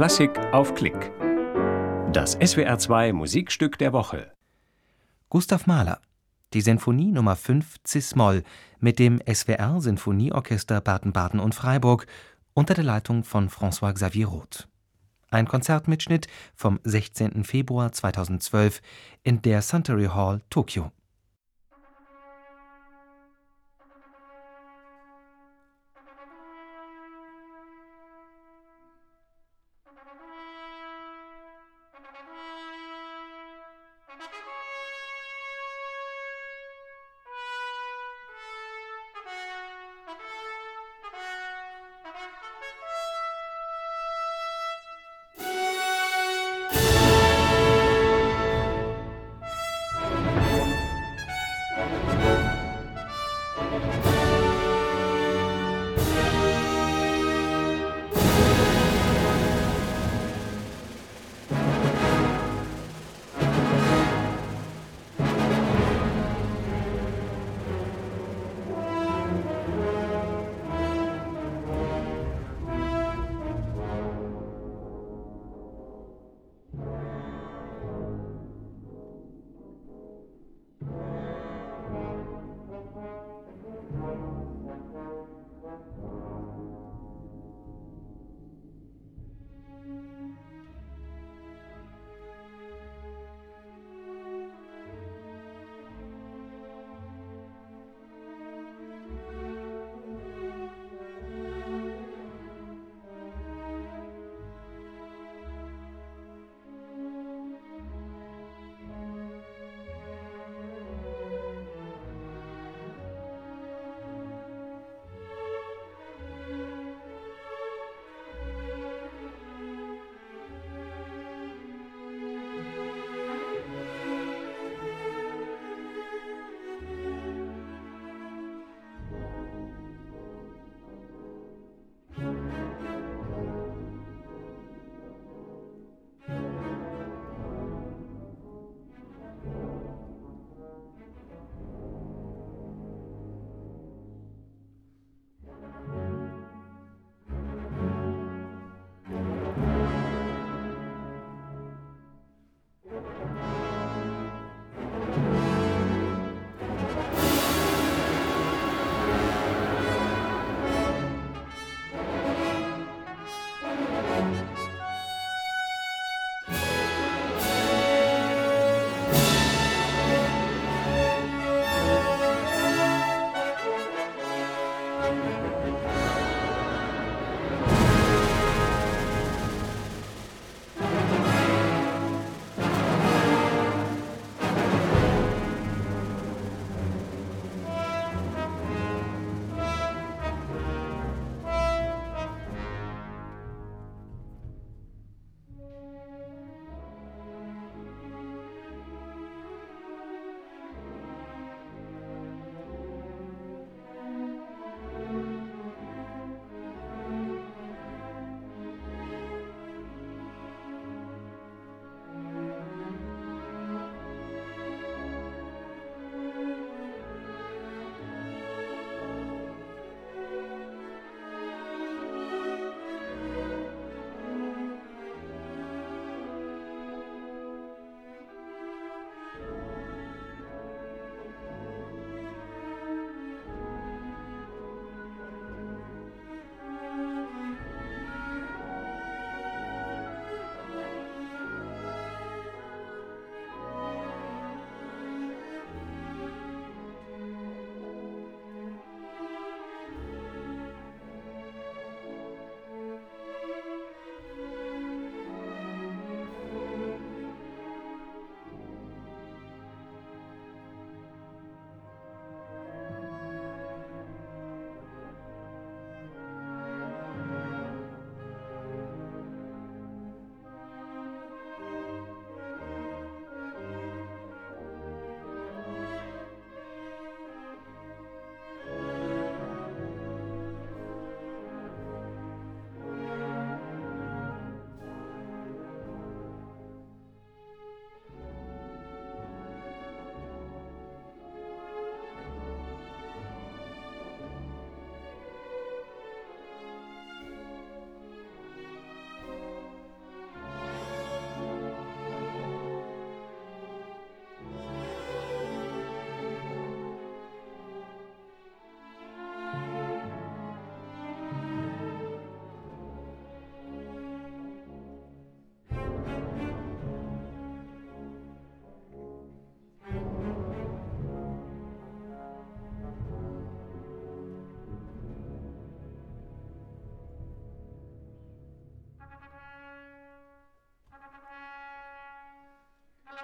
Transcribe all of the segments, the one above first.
Klassik auf Klick. Das SWR2 Musikstück der Woche. Gustav Mahler. Die Sinfonie Nummer 5 Cis-Moll mit dem SWR Sinfonieorchester Baden-Baden und Freiburg unter der Leitung von François Xavier Roth. Ein Konzertmitschnitt vom 16. Februar 2012 in der Suntory Hall, Tokio.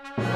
you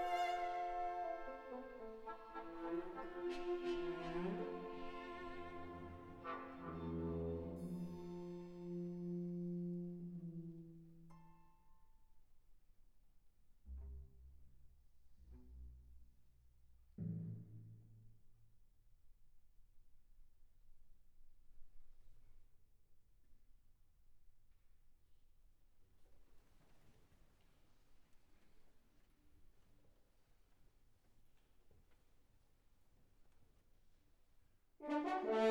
Bye.